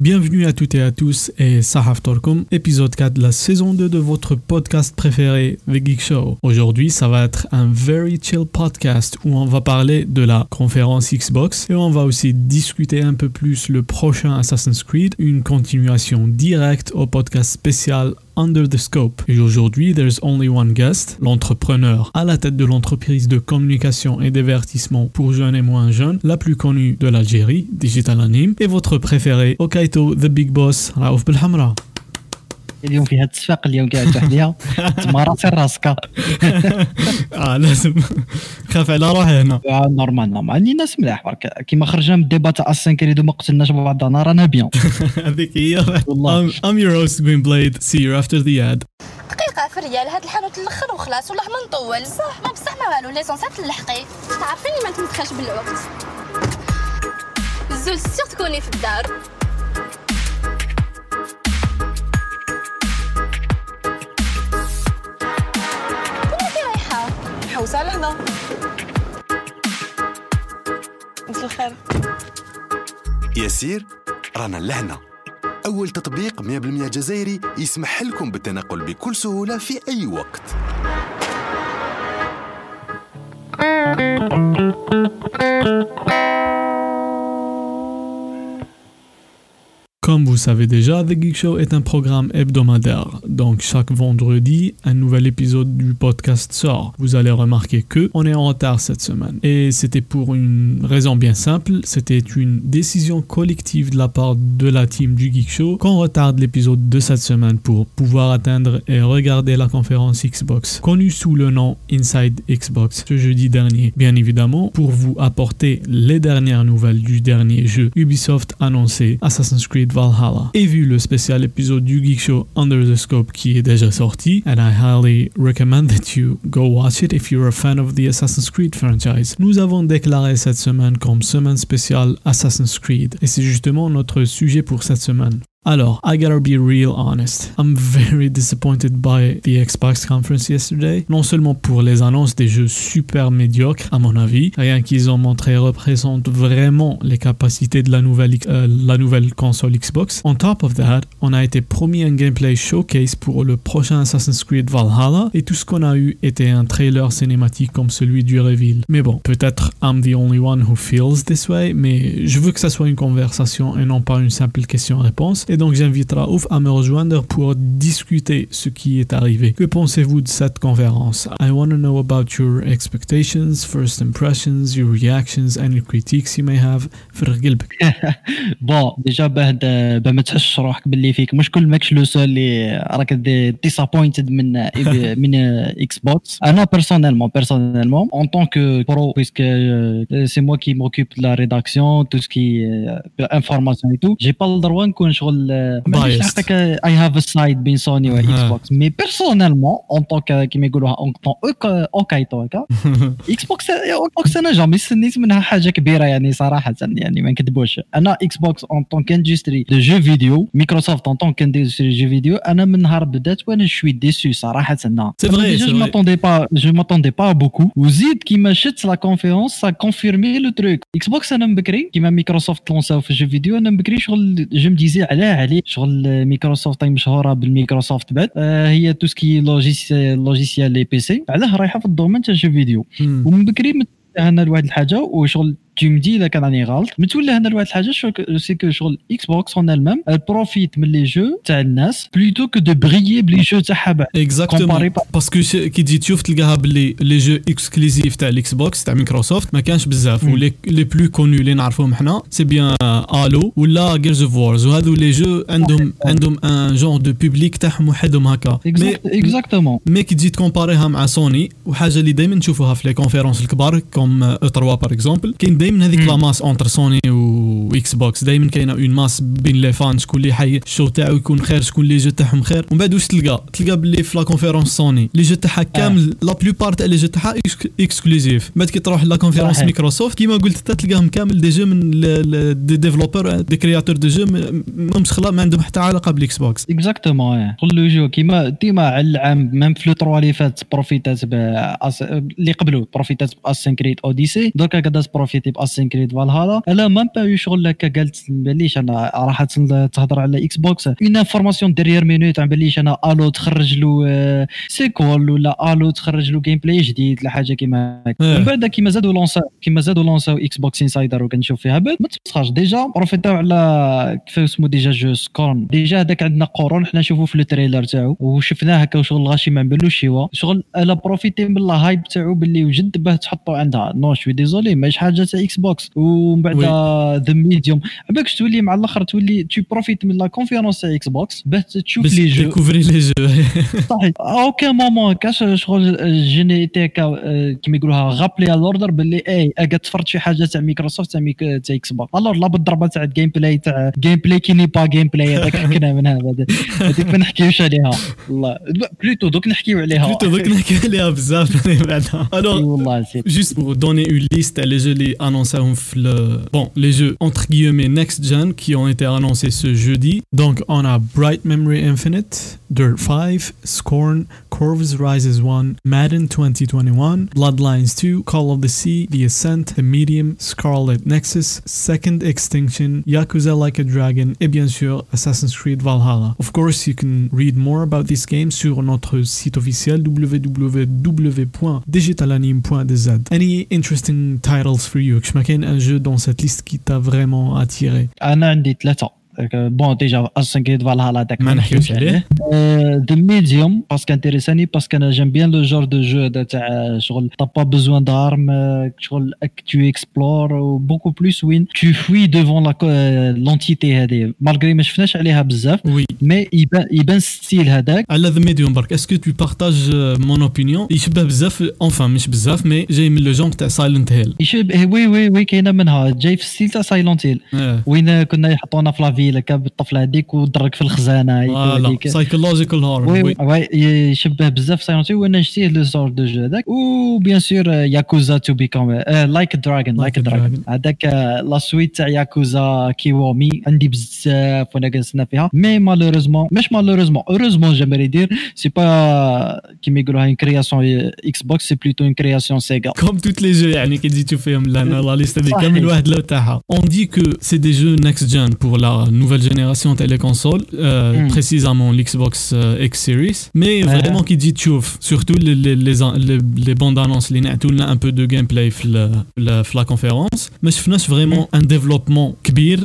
Bienvenue à toutes et à tous et Sahaf Torkum, épisode 4 de la saison 2 de votre podcast préféré, The Geek Show. Aujourd'hui, ça va être un very chill podcast où on va parler de la conférence Xbox et on va aussi discuter un peu plus le prochain Assassin's Creed, une continuation directe au podcast spécial Under the Scope. Et aujourd'hui, There's Only One Guest, l'entrepreneur à la tête de l'entreprise de communication et divertissement pour jeunes et moins jeunes, la plus connue de l'Algérie, Digital Anime, et votre préféré, Okaito The Big Boss, Raouf Belhamra. اليوم في هذا السفاق اليوم قاعد وحديها تما راسي راسك اه لازم خاف على روحي هنا نورمال نورمال الناس ملاح برك كيما خرجنا من الديبا تاع اسن آه كريدو ما قتلناش بعضنا رانا بيان هذيك هي والله ام يور هوست بين بلايد سي يو افتر ذا اد دقيقة فريال هاد الحانوت الاخر وخلاص والله ما نطول صح ما بصح ما والو ليسونس تلحقي تعرفيني ما تمسخش بالوقت الزول سيغ تكوني في الدار صحة مساء الخير يسير رانا لهنا أول تطبيق 100% جزائري يسمح لكم بالتنقل بكل سهولة في أي وقت Comme vous savez déjà, The Geek Show est un programme hebdomadaire. Donc chaque vendredi, un nouvel épisode du podcast sort. Vous allez remarquer que on est en retard cette semaine. Et c'était pour une raison bien simple, c'était une décision collective de la part de la team du Geek Show qu'on retarde l'épisode de cette semaine pour pouvoir atteindre et regarder la conférence Xbox, connue sous le nom Inside Xbox ce jeudi dernier. Bien évidemment, pour vous apporter les dernières nouvelles du dernier jeu Ubisoft annoncé Assassin's Creed et vu le spécial épisode du Geek Show Under the Scope qui est déjà sorti, I highly recommend that you go watch it if you're a fan of the Assassin's Creed franchise, nous avons déclaré cette semaine comme semaine spéciale Assassin's Creed. Et c'est justement notre sujet pour cette semaine. Alors, I gotta be real honest. I'm very disappointed by the Xbox conference yesterday. Non seulement pour les annonces des jeux super médiocres, à mon avis, rien qu'ils ont montré représente vraiment les capacités de la nouvelle, euh, la nouvelle console Xbox. On top of that, on a été promis un gameplay showcase pour le prochain Assassin's Creed Valhalla et tout ce qu'on a eu était un trailer cinématique comme celui du reveal. Mais bon, peut-être I'm the only one who feels this way, mais je veux que ça soit une conversation et non pas une simple question-réponse et donc j'invite Raouf à me rejoindre pour discuter ce qui est arrivé. Que pensez-vous de cette conférence I want to know about your expectations, first impressions, your reactions and critiques you may have. فرغ قلبك. بون ديجا باه باه ما تحسش روحك باللي فيك مش كل ماكش لو سول اللي راك ديسابوينتد من من اكس personnellement انا بيرسونيلمون بيرسونيلمون que طون كو euh, c'est moi qui m'occupe de la rédaction tout ce qui انفورماسيون euh, et tout j'ai pas le droit نكون شغل euh, mais je pense que I have a side being Sony et Xbox mais personnellement en tant que qui m'écoute en tant que Xbox c'est un genre de business mais la chose que je verra c'est ça raconte c'est que tu vois Xbox en tant qu'industrie jeux vidéo Microsoft en tant qu'industrie jeu vidéo et là mon harbe that's when je suis déçu ça raconte non c'est vrai je m'attendais pas je m'attendais pas beaucoup vous dites qu'il m'achète la conférence ça confirme le truc Xbox c'est un bakery qui m'a Microsoft Microsoft jeu vidéo un bakery je me disais allez عليه شغل مايكروسوفت طيب، مشهوره بالميكروسوفت بعد آه هي توسكي سكي لوجيسيال لوجيسيال لي بي سي علاه رايحه في الدومين تاع جو فيديو ومن بكري متهنا لواحد الحاجه وشغل tu me dis la canadien ralt mais tout le monde doit le je sais que sur Xbox en elle-même elle profite mais les jeux t'as nas plutôt que de briller les jeux t'as haba exactement parce que qui dit tu veux te les jeux exclusifs t'as Xbox t'as Microsoft mais quand je bizarre les les plus connus les narfo maintenant c'est bien euh, Halo ou la Gears of War ou hado les jeux endom endom un genre de public t'as muhed mais exactement mais qui dit comparer ham à Sony ou haja les demain tu vois les conférences le comme E3 euh, e par exemple qui دائما هذيك لا ماس اونتر سوني واكس بوكس دائما كاينه اون ماس بين لي فان شكون اللي حي الشو تاعو يكون خير شكون لي جو تاعهم خير ومن بعد واش تلقى تلقى باللي في لا كونفيرونس سوني لي جو تاعها آه. كامل لا بلوبار تاع لي جو تاعها اكسكلوزيف بعد كي تروح لا كونفيرونس مايكروسوفت كيما قلت انت تلقاهم كامل دي جو من دي ديفلوبر دي كرياتور دو جو ممسخله ما عندهم حتى علاقه بالاكس بوكس اكزاكتومون كل جو كيما ديما على العام ميم في لو 3 اللي فات بروفيتات اللي قبلوا بروفيتات باسين كريت اوديسي دركا قادا بروفيتي ديب اسين كريد فالهالا انا مام با يو شغل هكا قالت مباليش انا راح تهضر على اكس بوكس اون انفورماسيون ديريير مينوت عم باليش انا الو تخرج له آه، سيكول ولا الو تخرج له جيم بلاي جديد لا حاجه كيما هكا إيه. من بعد كيما زادوا لونسا كيما زادوا لونسا اكس بوكس انسايدر وكنشوف فيها بعد ما تبسخاش ديجا بروفيتاو على كيف اسمو ديجا جو سكورن ديجا هذاك عندنا قرون حنا نشوفوا في التريلر تاعو وشفناه هكا وشغل غاشي ما نبانلوش هو شغل الا بروفيتي من الهايب تاعو باللي وجد باه تحطو عندها نو شوي ديزولي ماشي حاجه اكس بوكس ومن بعد ذا ميديوم عباك تولي مع الاخر تولي تو بروفيت من لا كونفيرونس تاع اكس بوكس باش تشوف لي جو ديكوفري لي جو صحيح اوكي مومون كاش شغل جيني تي آه، كيما يقولوها غابلي على الاوردر باللي اي اقا تفرج شي حاجه تاع مايكروسوفت تاع تاع اكس بوكس الور لا بالضربه تاع الجيم بلاي تاع جيم بلاي كي ني با جيم بلاي هذاك حكينا هذا هذيك ما نحكيوش عليها والله بلوتو دوك نحكيو عليها بلوتو دوك نحكيو عليها بزاف بعدها الور والله جوست بور دوني اون ليست لي جو لي bon, les jeux entre guillemets next-gen qui ont été annoncés ce jeudi. Donc, on a Bright Memory Infinite, Dirt 5, Scorn, Corvus Rises 1, Madden 2021, Bloodlines 2, Call of the Sea, The Ascent, The Medium, Scarlet Nexus, Second Extinction, Yakuza Like a Dragon et bien sûr Assassin's Creed Valhalla. Of course, you can read more about this game sur notre site officiel www.digitalanime.dz. Any interesting titles for you je je marquais un jeu dans cette liste qui t'a vraiment attiré. Anna euh, bon déjà à 5 inquiet euh, de voir ce qu'il y a dans The Medium parce qu'intéressant et parce que j'aime bien le genre de jeu euh, tu n'as pas besoin d'armes tu explores beaucoup plus tu fuis devant l'entité malgré que je ne connais pas beaucoup mais il y a ce style sur The Medium est-ce que tu partages mon opinion il y en beaucoup enfin pas beaucoup mais j'ai aimé le genre de Silent Hill eh oui oui qu'il y en a j'ai aimé le style de Silent Hill oui ils nous ont mis dans la la cabbe ptfla dik w drk f l khzana ayou dik psychological norm w y chbab bzaf science w ana jiti had le genre de jeu ou bien sûr yakuza to become like a dragon like a dragon dak la suite تاع yakuza kiwami andi bzaf wana mais malheureusement mais malheureusement heureusement j'aimerais dire c'est pas une création xbox c'est plutôt une création sega comme tous les jeux يعني كي تدي comme une wahed on dit que c'est des jeux next gen pour la nouvelle génération téléconsole, euh, hmm. précisément l'Xbox euh, X Series. Mais vraiment, qui dit tchouf, surtout les, les, les, les bandes annonces, les un peu de gameplay dans la conférence. Mais je finis vraiment hmm. un développement kbir,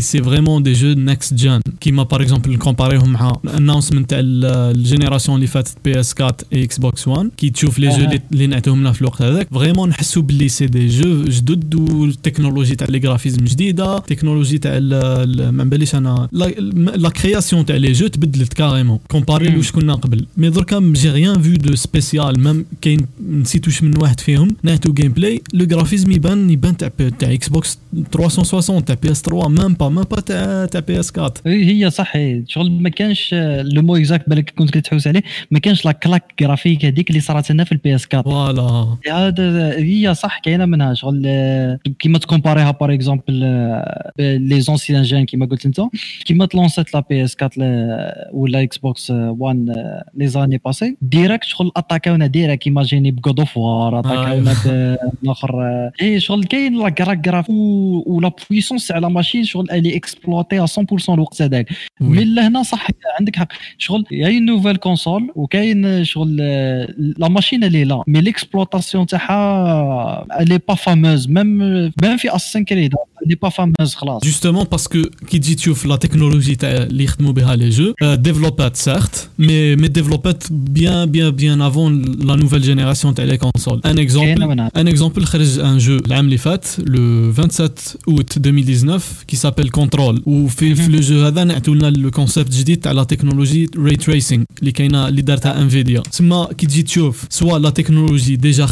c'est vraiment des jeux next-gen. Qui m'a par exemple comparé à l'annoncement de la euh, génération les PS4 et Xbox One, qui tchouf les ah. jeux les les vraiment الوقت هذاك فريمون c'est des jeux des jeux جدد technologie, تاع technologie je جديده technologie تاع ما نباليش انا la- création تاع les jeux تبدلت carrément comparé لوش كنا قبل mais دركا جي ريان فيو دو سبيسيال مام كاين نسيت واش من واحد فيهم ناتو gameplay le graphisme يبان يبان تاع تاع اكس بوكس 360 تاع PS3 مام با مام با تاع تاع PS4 هي صح شغل ما كانش le mot exact بالك كنت كتحوس عليه ما كانش la claque graphique هذيك اللي صارت لنا في البي اس 4 فوالا هي صح كاينه منها شغل كيما تكومباريها باغ اكزومبل لي زونسيان qui m'a dit ça qui m'a lancé la PS4 ou la Xbox One les années passées direct je suis attaquée direct imaginer God of War attaquée et je suis j'ai la gravité ou la puissance à la machine je suis elle est exploitée à 100% mais là c'est vrai il y a une nouvelle console ou il je suis la machine elle est là mais l'exploitation elle n'est pas fameuse même même à 5 Creed elle n'est pas fameuse justement parce que qui dit que la technologie a l'hypermobilité jeux euh, développeurs certes, mais mais bien bien bien avant la nouvelle génération des consoles Un exemple, un exemple, le un jeu, le 27 août 2019, qui s'appelle Control, où fait mhm. le jeu a donné le concept de dit la technologie ray tracing, qui est un leader de Nvidia. ce qui dit que soit la technologie déjà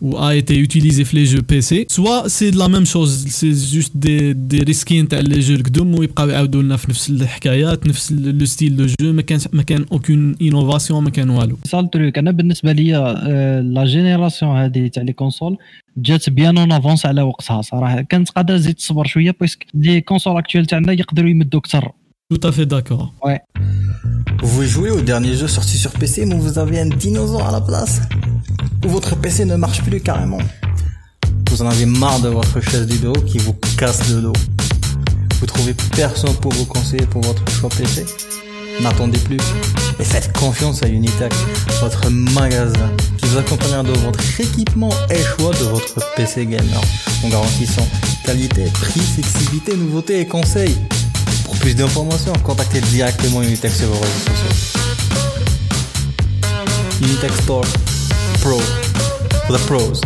ou a été utilisée dans les jeux PC, soit c'est la même chose, c'est juste des risques skins les jeux القدم ويبقاو يعاودوا لنا في نفس الحكايات نفس لو ستيل دو جو ما كان ما كان اوكين انوفاسيون ما كان والو سا تروك انا بالنسبه ليا لا جينيراسيون هذه تاع لي كونسول جات بيان اون افونس على وقتها صراحه كانت قادره تزيد تصبر شويه بويسك لي كونسول اكتويل تاعنا يقدروا يمدوا اكثر Tout à fait d'accord. Ouais. Vous jouez au dernier jeu sorti sur PC, mais vous avez un dinosaure à la place Ou votre PC ne marche plus carrément Vous en avez marre de votre chaise du dos qui vous casse le dos vous trouvez personne pour vous conseiller pour votre choix PC N'attendez plus et faites confiance à Unitac, votre magasin qui vous accompagnera dans votre équipement et choix de votre PC gamer en garantissant qualité, prix, flexibilité, nouveautés et conseils. Pour plus d'informations, contactez directement Unitac sur vos réseaux sociaux. Unitac Store Pro the pros.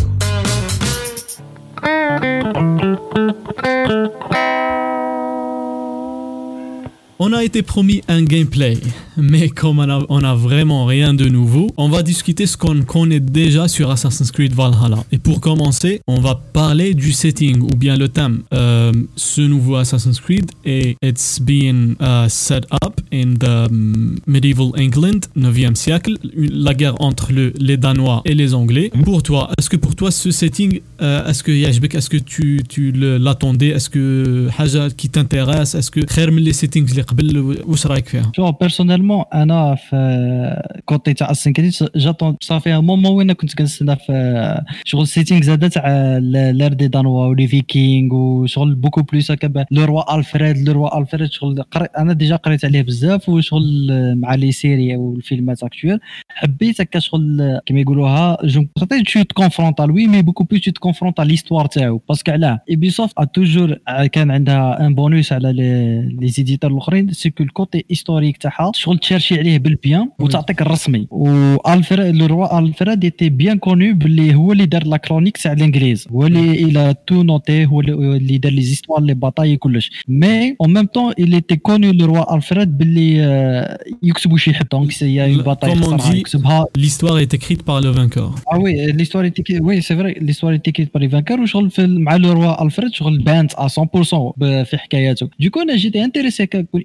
On a été promis un gameplay, mais comme on a, vraiment rien de nouveau, on va discuter ce qu'on connaît déjà sur Assassin's Creed Valhalla. Et pour commencer, on va parler du setting ou bien le thème. Euh, ce nouveau Assassin's Creed est it's been euh, set up in the um, medieval England, 9e siècle, la guerre entre les Danois et les Anglais. Pour toi, est-ce que pour toi ce setting, euh, est-ce que عجبك, est-ce que tu, l'attendais, est-ce que حاجة qui t'intéresse, est-ce que les settings قبل واش رايك فيها شوف بيرسونيلمون انا في côté تاع السينكريت جاتون صافي مومون وين كنت كنستنى في شغل سيتينغ زاد تاع l'ère des Danois و les Vikings وشغل beaucoup plus هكا le roi Alfred le roi Alfred شغل انا déjà قريت عليه بزاف وشغل مع لي سيري والفيلمات اكتويل حبيت هكا شغل كما يقولوها جون بوتيت تو كونفرونت لوي مي بوكو بلوس تو كونفرونت ليستوار تاعو باسكو علاه ايبيسوفت توجور كان عندها ان بونوس على لي زيديتور الاخرين C'est que le côté historique, ça a cherché les belles bien ou ça a été et Alfred le roi Alfred était bien connu. Les le leader de la chronique, c'est à il a tout noté où les d'air les histoires, les batailles et Mais en même temps, il était connu le roi Alfred. pour les boucher donc a eu une bataille. L'histoire est écrite par le vainqueur. Ah oui, l'histoire est écrite. Oui, c'est vrai. L'histoire est écrite par les vainqueurs. Je le Le roi Alfred je le bain à 100%. Du coup, j'étais intéressé.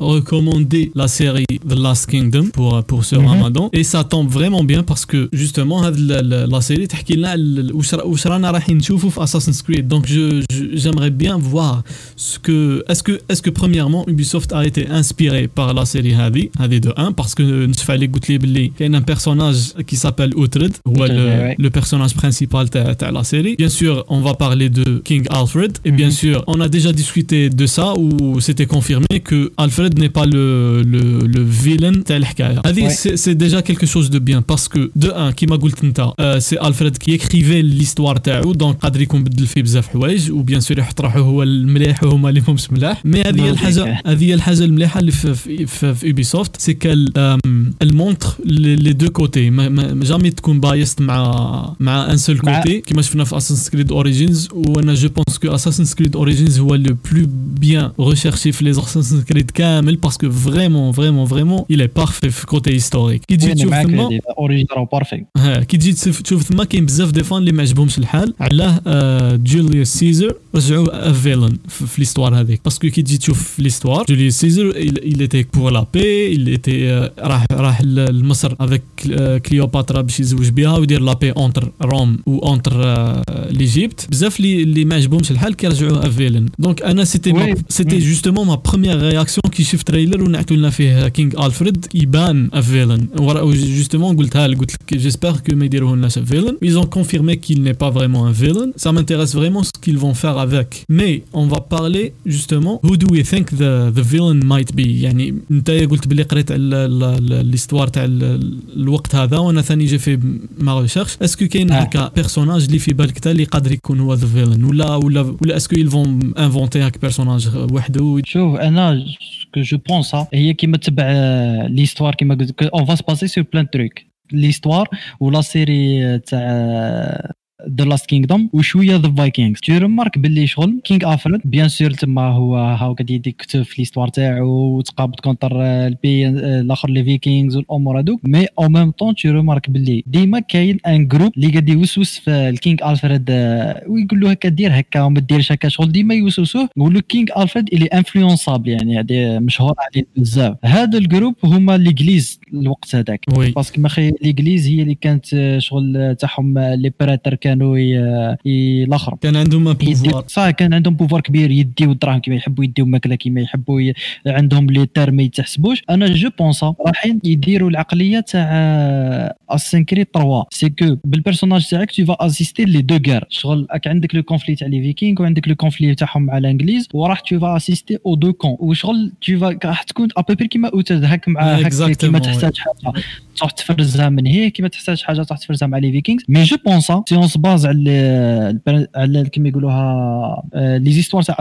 recommander recommandé la série The Last Kingdom pour, pour ce mhm. Ramadan. Et ça tombe vraiment bien parce que justement, la, série la, la série, Assassin's Creed. Donc j'aimerais bien voir ce que. Est-ce que, est que premièrement, Ubisoft a été inspiré par la série Hadi, Hadi de 1, parce que euh, nous fallait goûter il y a un personnage qui s'appelle Outred, ou le, le, personnage principal de la série. Bien sûr, on va parler de King Alfred, et bien mhm. sûr, on a déjà discuté de ça, où c'était confirmé que Alfred n'est pas le, le, le vilain de l'histoire. Ouais. C'est déjà quelque chose de bien parce que, de un, qui m'a dit, c'est Alfred qui écrivait l'histoire de donc il peut être le fils de choses ou bien sûr, il peut être le meilleur ou le moins meilleur. Mais il y a le meilleur de Ubisoft, c'est qu'elle montre les, deux côtés. jamais tu es biased avec un seul côté, qui m'a fait Assassin's Creed Origins, où je pense que Assassin's Creed Origins est le plus bien recherché les Assassin's Creed 15 parce que vraiment vraiment vraiment il est parfait côté historique qui dit que tu qui dit que tu fais le film qui défend l'image boum sur le haut Julius Caesar a joué un l'histoire avec parce que qui dit que tu vois l'histoire Julius Caesar il était pour la paix il était rachel le musar avec Cléopâtre à Bishop Jubia ou dire la paix entre Rome ou entre l'Égypte l'Egypte donc c'était mm. justement ma première réaction qui s'est le trailer on a tout là فيه King Alfred iban a villain و justement قلتها قلت لك j'espère que ils diront لنا ça villain ils ont confirmé qu'il n'est pas vraiment un villain ça m'intéresse vraiment ce qu'ils vont faire avec mais on va parler justement who do you think the the villain might be يعني انتيا قلت بلي قريت على l'histoire تاع الوقت هذا وانا ثاني جيت في my research est-ce que c'est un personnage اللي في بالك تاع اللي قادر يكون هو the villain ولا ولا est-ce qu'ils vont inventer un personnage واحد شنو انا que je pense, ça et qui me euh, l'histoire, qui on va se passer sur plein de trucs. L'histoire ou la série, euh, The Last Kingdom وشويه ذا فايكينغ تي ريمارك باللي شغل King Alfred bien sûr تما هو هاو قاعد يكتب في l'histoire تاعو وتقابض contre البي الاخر les Vikings والامور هذوك مي او ميم طون تي ريمارك باللي ديما كاين un groupe اللي قاعد يوسوس في ال King Alfred ويقول له هكا دير هكا وما ديرش هكا شغل ديما يوسوسوه يقول له King Alfred اللي influençable يعني هذه مشهور عليه بزاف هذا ال groupe هما l'Église الوقت هذاك parce que ماخي l'Église هي اللي كانت شغل تاعهم لي بريتر كانوا الاخر كان عندهم pouvoir. صح كان عندهم pouvoir كبير يديو الدراهم كما يحبوا يديو الماكله كما يحبوا ي... عندهم les terres ما يتحسبوش انا جو بونس رايحين يديروا العقليه تاع اسينكري 3 c'est que بال personnage تاعك تو فا اسيستي لي دو غير شغل راك عندك le conflit تاع les Vikings وعندك le conflit تاعهم مع الانجليز وراح تو فا اسيستي او دو كون وشغل tu vas راح تكون ابيبي كيما اوتاد هاك مع هاك كيما تحتاج حاجه تروح تفرزها من هي كيما تحتاج حاجه تروح تفرزها مع لي فيكينغ مي جو بونس سيونس باز على على كما يقولوها les histoires تاع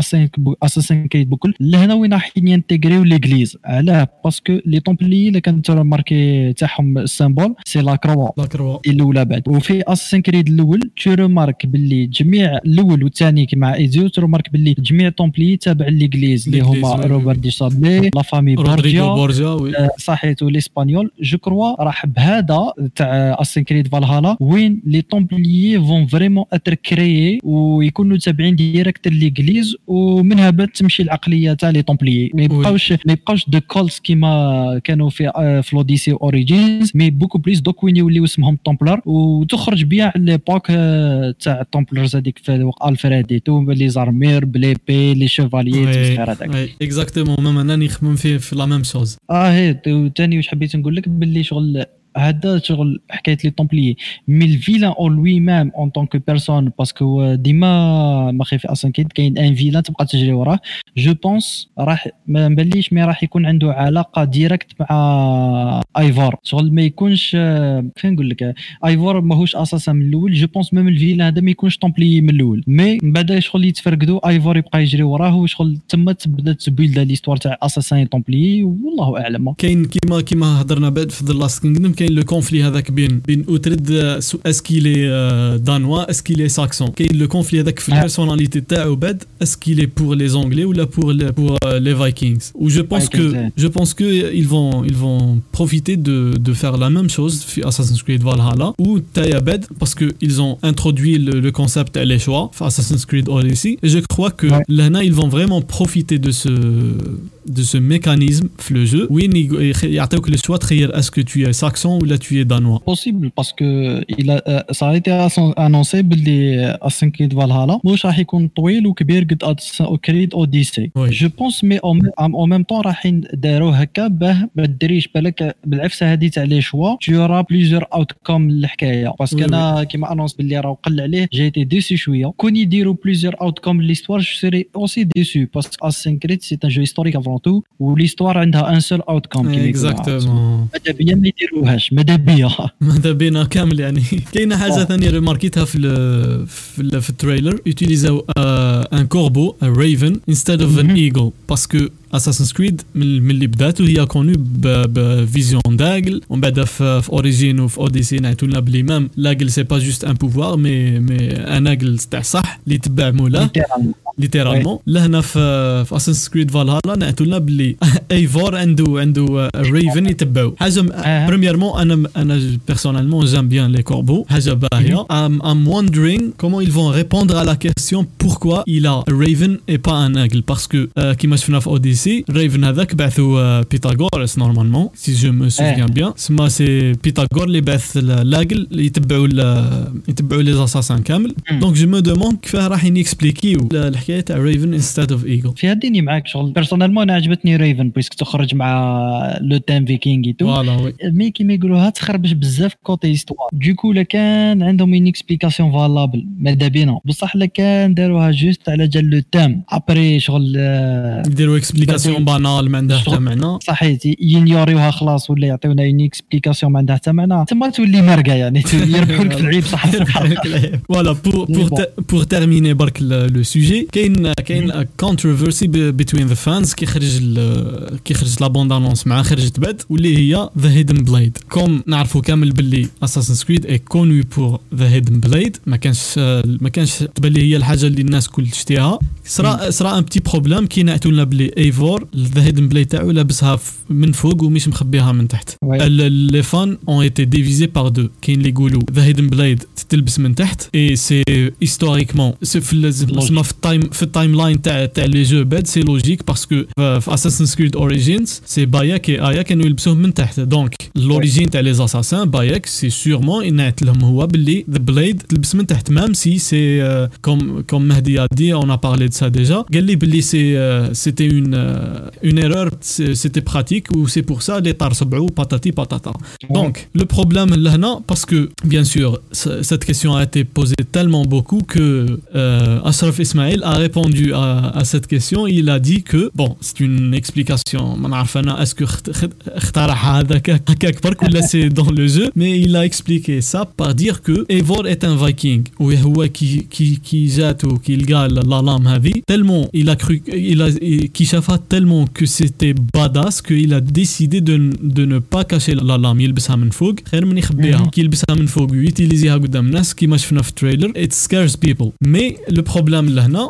اساسين كريد بكل لهنا وين راح ينتيغريو l'Église علاه parce que les Templiers اللي كانت marquée تاعهم ال symbole c'est la croix la croix الاولى بعد وفي اساسين كريد الاول تو رومارك باللي جميع الاول والثاني كيما ايزيو تو رومارك باللي جميع Templiers تابع l'Église اللي هما روبرت دي شابلي لا فامي بورجيا صحيتو ليسبانيول je crois راح بهذا تاع اساسين كريد فالهالا وين لي طومبلي فون فريمون اتر كريي ويكونوا تابعين directe l'Église ومنها بات تمشي العقليه تاع les Templiers ما يبقاوش ما يبقاوش des cultes كيما كانوا في آه، في l'Odyssey Origins mais beaucoup plus دوك وين يوليو اسمهم طومبلر وتخرج بيا على ليبوك آه، تاع الطومبلرز هذيك في وقت تو لي زارمير بلي بي لي شيفاليي هذاك اكزاكتومون ميم انا نخمم فيه في لا ميم سوز اه هي ثاني واش حبيت نقول لك باللي شغل هذا شغل حكايه لي طومبليي مي الفيلان او لوي ميم اون طونك بيرسون باسكو ديما ما خايف اصلا كاين كاين ان فيلان تبقى تجري وراه جو بونس راح ما نبليش مي راح يكون عنده علاقه ديريكت مع ايفور شغل ما يكونش كيف نقول لك Eivor ماهوش اساسا من الاول je pense même ال vilain هذا ما يكونش templier من الاول mais من بعد شغل يتفرقدوا Eivor يبقى يجري وراه وشغل تما تبدا ت build l'histoire تاع اساسا طومبليي والله اعلم كاين كيما كيما هضرنا بعد في ذا لاست كينغدم Quel le conflit avec bin ou est-ce qu'il est euh، danois, est-ce qu'il est saxon? Quel le conflit avec la personnalité Est-ce qu'il est pour les Anglais ou là pour euh، les Vikings? Ou je pense que je pense que ils vont ils vont profiter de faire la même chose Assassin's Creed Valhalla ou Taibed parce que ils ont introduit le concept les choix Assassin's Creed Odyssey. Je crois que là, ils vont vraiment profiter de ce de ce mécanisme le jeu. Oui, il que les choix, tu est-ce que tu es saxon? Breton ou là tu es danois Possible parce que il a, euh, ça a été annoncé باللي Assassin's euh, Valhalla مش راح يكون طويل وكبير قد كريد اوديسي جو بونس مي او ميم طون رايحين داروا هكا باه ما ديريش بالك بالعفسه هذه تاع لي شوا تو يورا بليزيور اوت كوم للحكايه parce que انا كيما annoncé باللي راه قل عليه j'étais déçu شويه كون يديروا بليزيور اوت كوم ليستوار جو سيري اوسي ديسي باسكو Assassin's Creed سي ان جو هيستوريك افون تو وليستوار عندها un seul outcome كيما exactement ماذا بيا ما يديروهاش كاش ماذا بيا ماذا بينا كامل يعني كاينه حاجه آه. ثانيه ريماركيتها في في, في ال trailer. يوتيليزاو ان كوربو ان ريفن انستيد اوف ان ايجل باسكو اساسن سكريد من اللي بداتو هي connue ب vision d'aigle ومن بعد في Origins وفي Odyssey نعتو لنا بلي même l'aigle c'est pas juste un pouvoir mais mais un aigle تاع صح اللي تبع مولاه littéralement là on a dans Assassin's Creed Valhalla on a dit Eivor avait un raven qui était beau premièrement personnellement j'aime bien les corbeaux j'aime bien je me demande comment ils vont répondre à la question pourquoi il a un raven et pas un aigle parce que comme on l'a vu dans Odyssey raven a été euh, Pythagoras normalement si je me souviens eh. bien Pythagore a été envoyé par l'aigle qui était beau les assassins camels hmm. donc je me demande comment on hein, va l'expliquer ou حكيت ريفن انستاد اوف ايجل في هاديني معاك شغل بيرسونال انا عجبتني ريفن بويسك تخرج مع لو تيم فيكينغ تو فوالا مي كيما يقولوها تخربش بزاف كوتي استوار دوكو لا كان عندهم اون اكسبليكاسيون فالابل ماذا بينا بصح لا كان داروها جوست على جال لو تيم ابري شغل آه، يديروا اكسبليكاسيون banale ما عندها حتى معنى صحيت ينيوريوها خلاص ولا يعطيونا une explication ما عندها حتى معنى تما تولي مرقه يعني يربحوا لك العيب صح يربحوا فوالا بور بور تيرميني برك لو سوجي كاين كاين controversy بين the fans كي خرج كي la bande-annonce مع خرجت بعد واللي هي ذا هيدن بلايد كوم نعرفوا كامل باللي اساسن سكريد اي كونوي بور ذا هيدن بلايد ما كانش ما كانش تبان لي هي الحاجه اللي الناس كل شتيها صرا صرا ان بتي بروبليم كي نعتوا لنا بلي ايفور ذا هيدن بلايد تاعو لابسها من فوق ومش مخبيها من تحت لي فان اون ايتي ديفيزي بار دو كاين اللي يقولوا ذا هيدن بلايد تلبس من تحت اي سي هيستوريكمون سي في تسمى في التايم timeline tel les jeux bêtes c'est logique parce que euh, assassin's creed origins c'est Bayek et Aya qui nous le donc l'origine et les assassins Bayek c'est sûrement il n'est le the blade le même si c'est euh, comme comme a dit on a parlé de ça déjà qu'elle euh, c'était une une erreur c'était pratique ou c'est pour ça les tarbes ou patati patata donc le problème là non parce que bien sûr cette question a été posée tellement beaucoup que Assassin's Ismail a répondu à, cette question. Il a dit que, bon, c'est une explication. Est-ce que c'est dans le jeu Mais il a expliqué ça par dire que Eivor est un viking. Ou qui, qui, qui jette ou qui gale la lame vie Tellement il a cru, il a, qui Kishafa tellement que c'était badass qu'il a décidé de, de ne pas cacher la lame. Il baisse من فوق خير من يخبيها كي يلبسها من فوق ويتيليزيها قدام الناس كيما شفنا في التريلر it scares people le problème là لهنا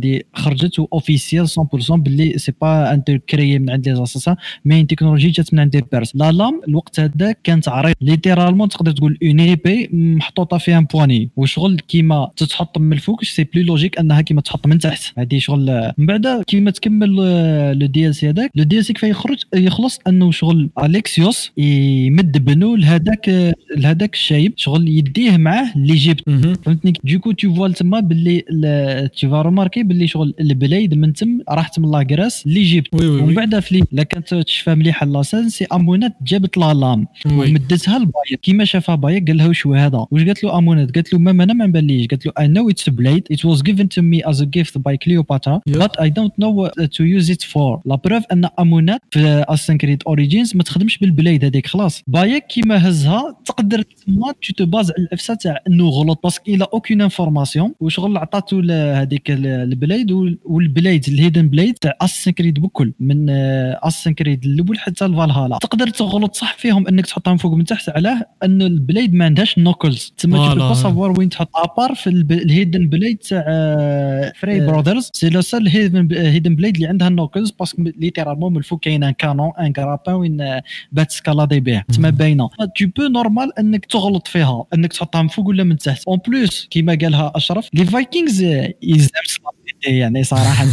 هذه خرجت officiel 100% باللي سي با ان كريي من عند لي زاساسا مي ان تكنولوجي جات من عند Perse la lame الوقت هذا كانت عريض littéralement تقدر تقول une épée محطوطه فيها بواني وشغل كيما تتحط من الفوق c'est plus logique انها كيما تحط من تحت هذه شغل من بعد كيما تكمل لو دي ال سي هذاك لو دي ال سي كيفاه يخرج يخلص انه شغل اليكسيوس يمد بنو لهذاك لهذاك الشايب شغل يديه معاه l'Égypte. فهمتني ديكو تو فوا تما باللي تي فا روماركي باللي شغل ال blade من تم راحت من لاكراس اللي جبت ومن بعد في لا كانت تشفى مليحه la scène c'est امونات جابت la lame. ومدتها لبايك كيما شافها بايك قال لها واش هذا واش قالت له امونات قالت له ماما انا ما نباليش قالت له اي نو اتس بلايد ات واز جيفن تو مي از ا جيفت باي كليوباترا بات اي دونت نو تو يوز ات فور la preuve ان امونات في اسنكريت كريد اوريجينز ما تخدمش بال blade هذيك خلاص بايك كيما هزها تقدر تما تو باز على العفسة تاع انه غلط باسكو الى اوكين انفورماسيون وشغل عطاتو هذيك بلايد وال blade ال hidden blade تاع كريد بكل من كريد آه، الاول حتى الفالهالا تقدر تغلط صح فيهم انك تحطهم فوق من تحت علاه ان ال blade ما عندهاش knuckles تما تبقى وين تحط à part في ال hidden blade تاع فري برادرز سي لو سول هيدن بلايد اللي عندها ال knuckles parce que littéralement من الفوق كاين un canon un grappin وين باه t'escalades به تما باينه تو بو normal انك تغلط فيها انك تحطها من فوق ولا من تحت en plus كيما قالها اشرف لي فايكينغز يزام إيه، يعني صراحه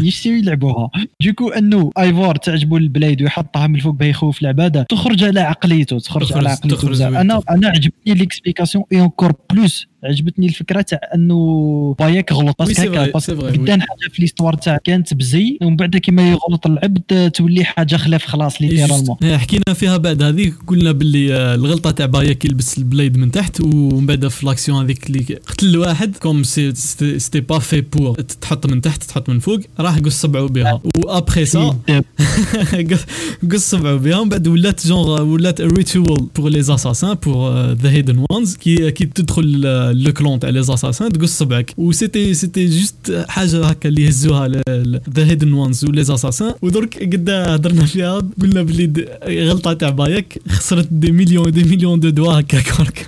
يشتيو يلعبوها du coup انه ايفور تعجبو ال blade ويحطها من الفوق باه يخوف العباده تخرج على عقليته تخرج, على عقليته انا انا عجبني ليكسبيكاسيون اي اونكور بلوس عجبتني الفكره تاع انه باياك غلط parce que. قدام حاجه في l'histoire تاع كانت بزي ومن بعد كيما يغلط العبد تولي حاجه خلاف خلاص littéralement إيه، حكينا فيها بعد هذيك قلنا باللي آه، الغلطه تاع باياك يلبس البلايد من تحت ومن بعد في l'action هذيك اللي قتل الواحد كوم سيتي با في بور تحط من تحت تحط من فوق راح قص صبعو بها و après ça قص صبعو بها ومن بعد ولات جونغ ولات rituel pour les Assassins pour the Hidden Ones كي كي تدخل آه، le clan تاع لي زاساسان تقص صبعك و c'était c'était juste حاجه هكا اللي هزوها ذا هيدن وانز ولي زاساسان ودرك قد هضرنا فيها قلنا بلي غلطه تاع بايك خسرت des millions des millions de doigts هكا كورك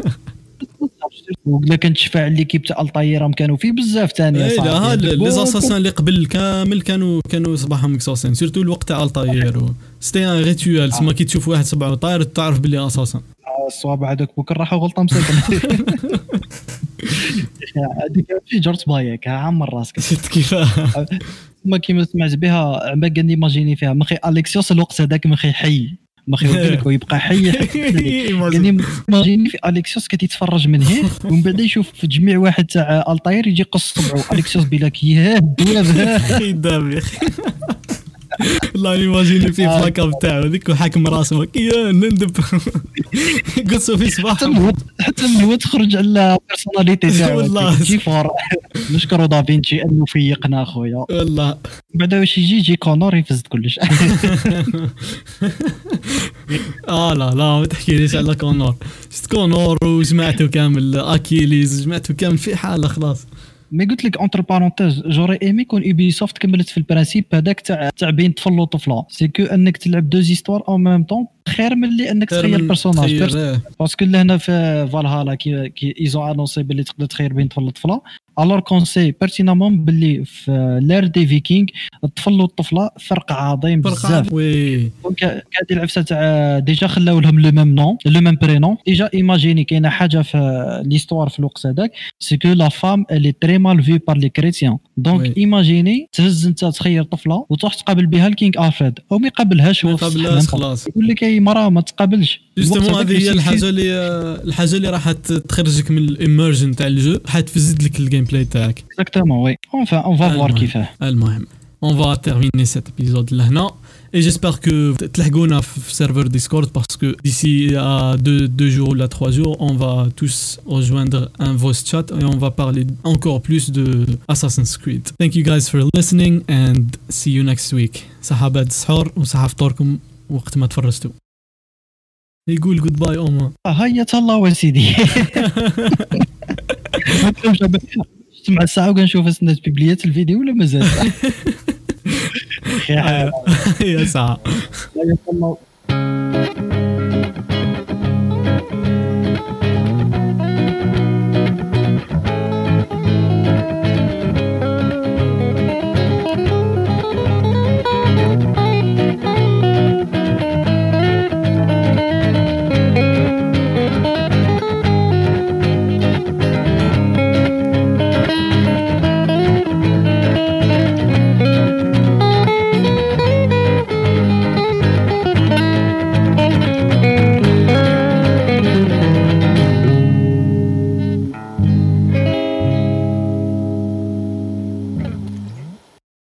ولا كنتشفع l'équipe تاع Altaïr كانوا فيه بزاف ثاني et là les. Assassins اللي قبل كامل كانوا كانوا صباعهم مقصوصين surtout الوقت تاع Altaïr c'était un rituel تسمى كي تشوف واحد صبعه طاير تعرف بلي اساسا الصوابع هذوك بكره راحوا غلطه مسيطره هذيك جرت بايك عامر راسك شفت كيفاه ما كيما سمعت بها ما كان imagine فيها مخي اليكسيوس الوقت هذاك مخي حي مخي خيولك ويبقى حي يعني imagine في اليكسيوس كتتفرج من هنا ومن بعد يشوف في تجميع واحد تاع الطاير يجي يقص صبعو اليكسيوس بلاك يا الدواب يا والله ايماجيني في فلاك آه. اب تاعو هذيك وحاكم راسه يا نندب قصوا في صباح حتى من هو تخرج على بيرسوناليتي تاعو والله جيفور نشكرو دافينشي انه فيقنا اخويا والله بعدا واش يجي يجي كونور يفز كلش اه لا لا ما تحكيليش على كونور شفت كونور وجمعته كامل اكيليز جمعته كامل في حاله خلاص mais قلت لك اونتر بارونتيز جوري ايمي كون اوبي سوفت كملت في ال principe هذاك تاع تاع بين طفل وطفله c'est que انك تلعب دو زيستوار او ميم طون خير من اللي انك تخير personnage إيه. parce que لهنا في فالهالا كي كي ils ont annoncé باللي تقدر تخير بين طفل وطفله alors qu'on sait pertinemment باللي في l'ère des Vikings الطفل والطفله فرق عظيم بزاف oui. donc هذه العفسه تاع déjà خلاو لهم le même nom le même prénom. déjà imagine كاينه حاجه في l'histoire في الوقت هذاك سكو لا فام اللي تري مال في بار لي كريتيان دونك ايماجيني تهز انت تخير طفله وتروح تقابل بها الكينغ افريد او ما يقابلهاش هو خلاص خلاص يقول لك اي مراه ما تقابلش justement هذه هي الحاجه اللي الحاجه اللي راح تخرجك من ال immersion تاع ال jeu تزيد لك الجيم gameplay tag. Exactement, oui. Enfin, on va ah, voir qui fait. المهم ah, on va terminer cet épisode là non? et j'espère que sur le serveur Discord parce que d'ici à deux, deux jours ou trois jours on va tous rejoindre un voice chat et on va parler encore plus de Assassin's Creed thank you guys for listening and see you next week Sahabat السحور وصحاب فطوركم وقت ما تفرستوا يقول جود باي اوما هيا wa وسيدي جلست مع الساعه وكنشوف اسنا بيبليات الفيديو ولا مازال يا ساعه